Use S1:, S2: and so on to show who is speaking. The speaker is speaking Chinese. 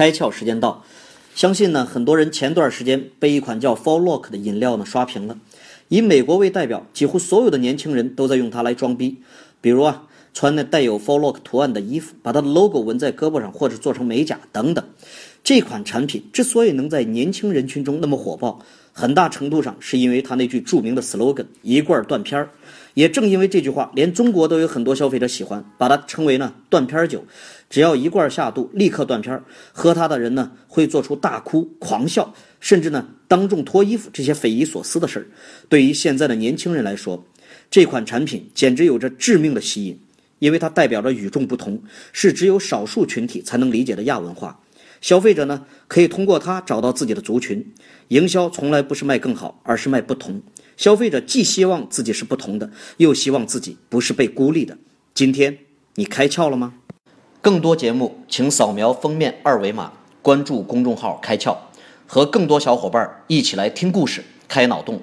S1: 开窍时间到，相信呢，很多人前段时间被一款叫 f o r l o c k 的饮料呢刷屏了。以美国为代表，几乎所有的年轻人都在用它来装逼。比如啊，穿那带有 f o r l o c k 图案的衣服，把它的 logo 纹在胳膊上，或者做成美甲等等。这款产品之所以能在年轻人群中那么火爆，很大程度上是因为它那句著名的 slogan“ 一罐断片儿”。也正因为这句话，连中国都有很多消费者喜欢，把它称为呢断片酒。只要一罐下肚，立刻断片儿。喝它的人呢，会做出大哭、狂笑，甚至呢当众脱衣服这些匪夷所思的事儿。对于现在的年轻人来说，这款产品简直有着致命的吸引，因为它代表着与众不同，是只有少数群体才能理解的亚文化。消费者呢，可以通过它找到自己的族群。营销从来不是卖更好，而是卖不同。消费者既希望自己是不同的，又希望自己不是被孤立的。今天你开窍了吗？更多节目，请扫描封面二维码，关注公众号“开窍”，和更多小伙伴一起来听故事、开脑洞。